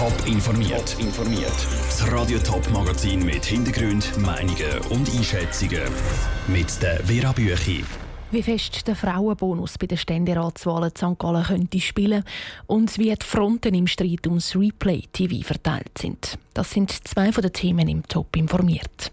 Top informiert. informiert. Das Radio Top Magazin mit Hintergrund, Meinungen und Einschätzungen mit der Vera Büchi. Wie fest der Frauenbonus bei den Ständeratswahlen St. Gallen könnte spielen und wie die Fronten im Streit ums Replay TV verteilt sind. Das sind zwei von den Themen im Top informiert.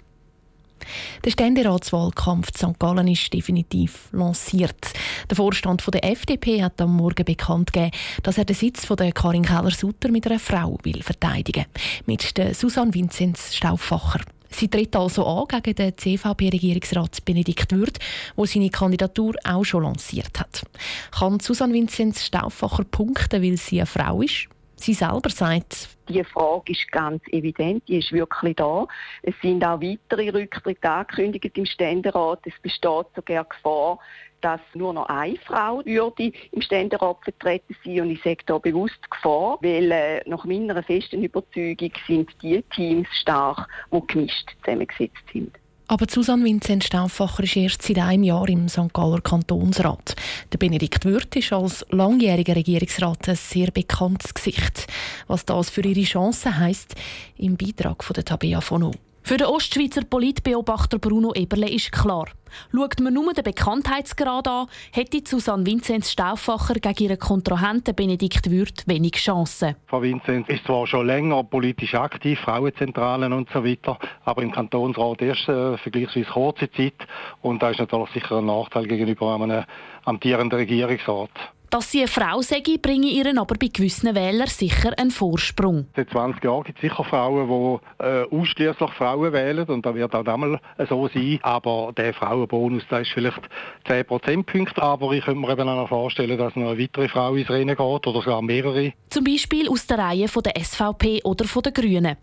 Der Ständeratswahlkampf St. Gallen ist definitiv lanciert. Der Vorstand der FDP hat am Morgen bekannt gegeben, dass er den Sitz von der Karin Keller-Sutter mit einer Frau will verteidigen mit der Susanne Vinzenz Stauffacher. Sie tritt also an gegen den CVP-Regierungsrat Benedikt Würth, der seine Kandidatur auch schon lanciert hat. Kann Susanne Vinzenz Stauffacher punkten, weil sie eine Frau ist? Sie selber sagt, die Frage ist ganz evident, die ist wirklich da. Es sind auch weitere Rücktritte angekündigt im Ständerat. Es besteht sogar Gefahr, dass nur noch eine Frau würde im Ständerat vertreten sein und ich sage da bewusst Gefahr, weil äh, nach meiner festen Überzeugung sind die Teams stark, die gemischt zusammengesetzt sind. Aber Susanne Vincent Stauffacher ist erst seit einem Jahr im St. Galler Kantonsrat. Der Benedikt Würth ist als langjähriger Regierungsrat ein sehr bekanntes Gesicht. Was das für ihre Chancen heisst, im Beitrag von der Tabea von O. Für den Ostschweizer Politbeobachter Bruno Eberle ist klar, schaut man nur den Bekanntheitsgrad an, hätte Susanne Vinzenz Stauffacher gegen ihren Kontrahenten Benedikt Würth wenig Chancen. Frau Vinzenz ist zwar schon länger politisch aktiv, Frauenzentralen und so weiter, aber im Kantonsrat erst äh, vergleichsweise kurze Zeit und da ist natürlich sicher ein Nachteil gegenüber einem amtierenden Regierungsrat. Dass sie eine Frau sei, bringe ihren aber bei gewissen Wählern sicher einen Vorsprung. Seit 20 Jahren gibt es sicher Frauen, die äh, ausschließlich Frauen wählen und da wird auch damals so sein. Aber der Frauenbonus der ist vielleicht 10 Prozentpunkte, aber ich könnte mir eben auch vorstellen, dass noch eine weitere Frau ins Rennen geht oder sogar mehrere. Zum Beispiel aus der Reihe von der SVP oder von den Grünen.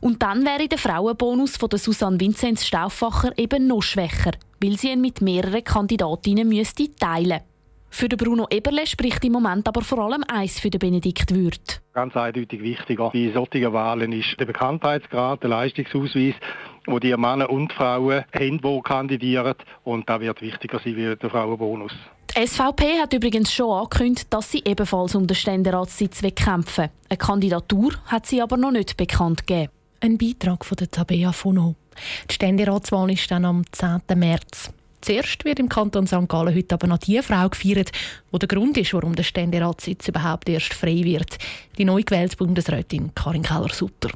Und dann wäre der Frauenbonus von der Susanne Vinzenz Stauffacher eben noch schwächer, weil sie ihn mit mehreren Kandidatinnen müsste teilen für den Bruno Eberle spricht im Moment aber vor allem eins für den Benedikt Würth. Ganz eindeutig wichtiger bei solchen Wahlen ist der Bekanntheitsgrad, der Leistungsausweis, wo die Männer und Frauen haben, die kandidieren. Und da wird wichtiger sein wie der Frauenbonus. Die SVP hat übrigens schon angekündigt, dass sie ebenfalls um den Ständeratssitz kämpfen Eine Kandidatur hat sie aber noch nicht bekannt gegeben. Ein Beitrag von der Tabea Fono. Die Ständeratswahl ist dann am 10. März. Zuerst wird im Kanton St. Gallen heute aber noch die Frau gefeiert, die der Grund ist, warum der Ständeratssitz überhaupt erst frei wird. Die neu gewählte Bundesrätin Karin Keller-Sutter.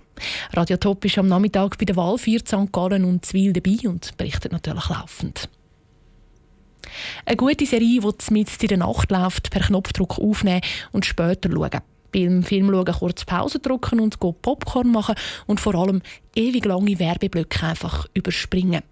Radio Top ist am Nachmittag bei der Wahl für St. Gallen und Zwil dabei und berichtet natürlich laufend. Eine gute Serie, die mit in der Nacht läuft, per Knopfdruck aufnehmen und später schauen beim Film schauen, kurz Pause drücken und Popcorn machen und vor allem ewig lange Werbeblöcke einfach überspringen.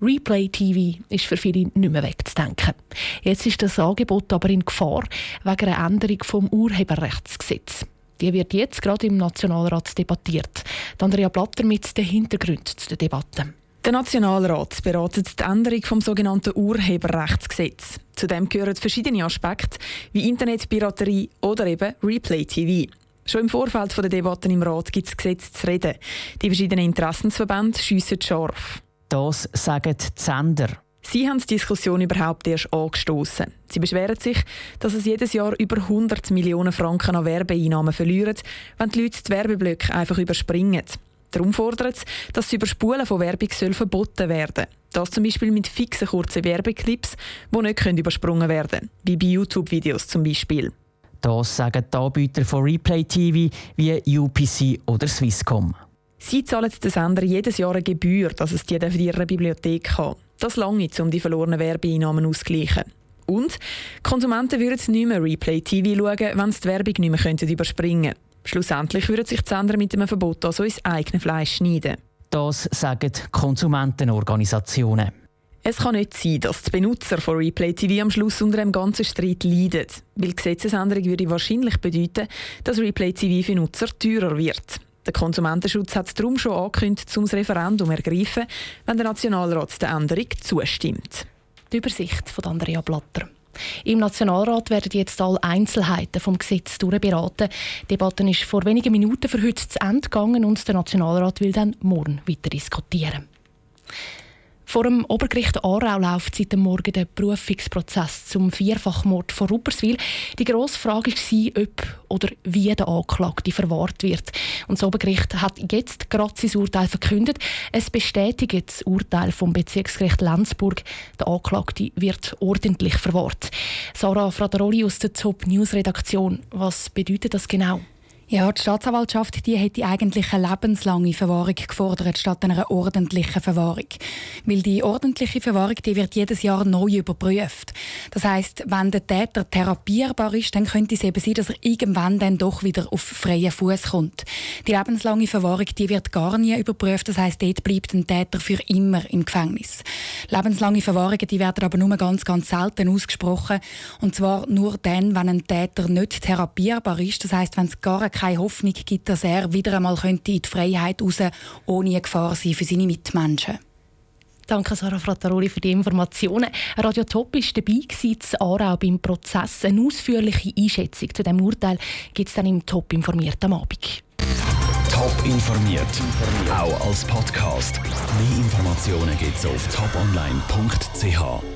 Replay TV ist für viele nicht mehr wegzudenken. Jetzt ist das Angebot aber in Gefahr wegen einer Änderung vom Urheberrechtsgesetz. Die wird jetzt gerade im Nationalrat debattiert. Andrea Blatter mit den Hintergründen zu der Debatte. Der Nationalrat beratet die Änderung vom sogenannten Urheberrechtsgesetz. Zudem gehören verschiedene Aspekte wie Internetpiraterie oder eben Replay TV. Schon im Vorfeld der Debatten im Rat gibt es Gesetze zu reden. Die verschiedenen Interessensverbände schiessen scharf. Das sagen die Sender. Sie haben die Diskussion überhaupt erst angestoßen. Sie beschweren sich, dass es jedes Jahr über 100 Millionen Franken an Werbeeinnahmen verlieren, wenn die Leute die Werbeblöcke einfach überspringen. Darum fordert es, dass das Überspulen von Werbung soll verboten werden Das zum Beispiel mit fixen kurzen Werbeclips, die nicht übersprungen werden können, wie bei YouTube-Videos zum Beispiel. Das sagen die Anbieter von Replay TV wie UPC oder Swisscom. Sie zahlen den Sender jedes Jahr eine Gebühr, dass es die für ihre Bibliothek hat. Das lange, um die verlorenen Werbeeinnahmen auszugleichen. Und Konsumenten würden nicht mehr Replay TV schauen, wenn sie die Werbung nicht mehr überspringen könnten. Schlussendlich würden sich die Sender mit einem Verbot also ins eigene Fleisch schneiden. Das sagen Konsumentenorganisationen. Es kann nicht sein, dass die Benutzer von Replay TV am Schluss unter einem ganzen Streit leiden. Weil die Gesetzesänderung würde wahrscheinlich bedeuten, dass Replay TV für Nutzer teurer wird. Der Konsumentenschutz hat darum schon angekündigt, zum Referendum ergreifen, wenn der Nationalrat der Änderung zustimmt. Die Übersicht von Andrea Blatter. Im Nationalrat werden jetzt alle Einzelheiten vom Gesetz durchberaten. Die Debatte ist vor wenigen Minuten für heute zu Ende gegangen und der Nationalrat will dann morgen weiter diskutieren. Vor dem Obergericht Aarau läuft seit dem Morgen der Berufungsprozess zum Vierfachmord von Rupperswil. Die grosse Frage war, ob oder wie der Anklagte verwahrt wird. Und das Obergericht hat jetzt gerade sein Urteil verkündet. Es bestätigt das Urteil vom Bezirksgericht Lenzburg. Der Anklagte wird ordentlich verwahrt. Sarah Frateroli aus der Top News Redaktion. Was bedeutet das genau? Ja, die Staatsanwaltschaft die hätte eigentlich eine lebenslange Verwahrung gefordert, statt einer ordentlichen Verwahrung. Weil die ordentliche Verwahrung die wird jedes Jahr neu überprüft. Das heißt, wenn der Täter therapierbar ist, dann könnte es eben sein, dass er irgendwann dann doch wieder auf freien Fuß kommt. Die lebenslange Verwahrung die wird gar nie überprüft. Das heißt, dort bleibt ein Täter für immer im Gefängnis. Lebenslange Verwahrungen die werden aber nur ganz, ganz selten ausgesprochen. Und zwar nur dann, wenn ein Täter nicht therapierbar ist. Das heißt, wenn es gar keine Hoffnung gibt, dass er wieder einmal könnte in die Freiheit raus ohne Gefahr sein für seine Mitmenschen. Danke, Sarah Frattaroli, für die Informationen. Radio Top war dabei in Aarau beim Prozess. Eine ausführliche Einschätzung zu diesem Urteil gibt es dann im Top informiert am Abend. Top informiert, auch als Podcast. Mehr Informationen gibt es auf toponline.ch.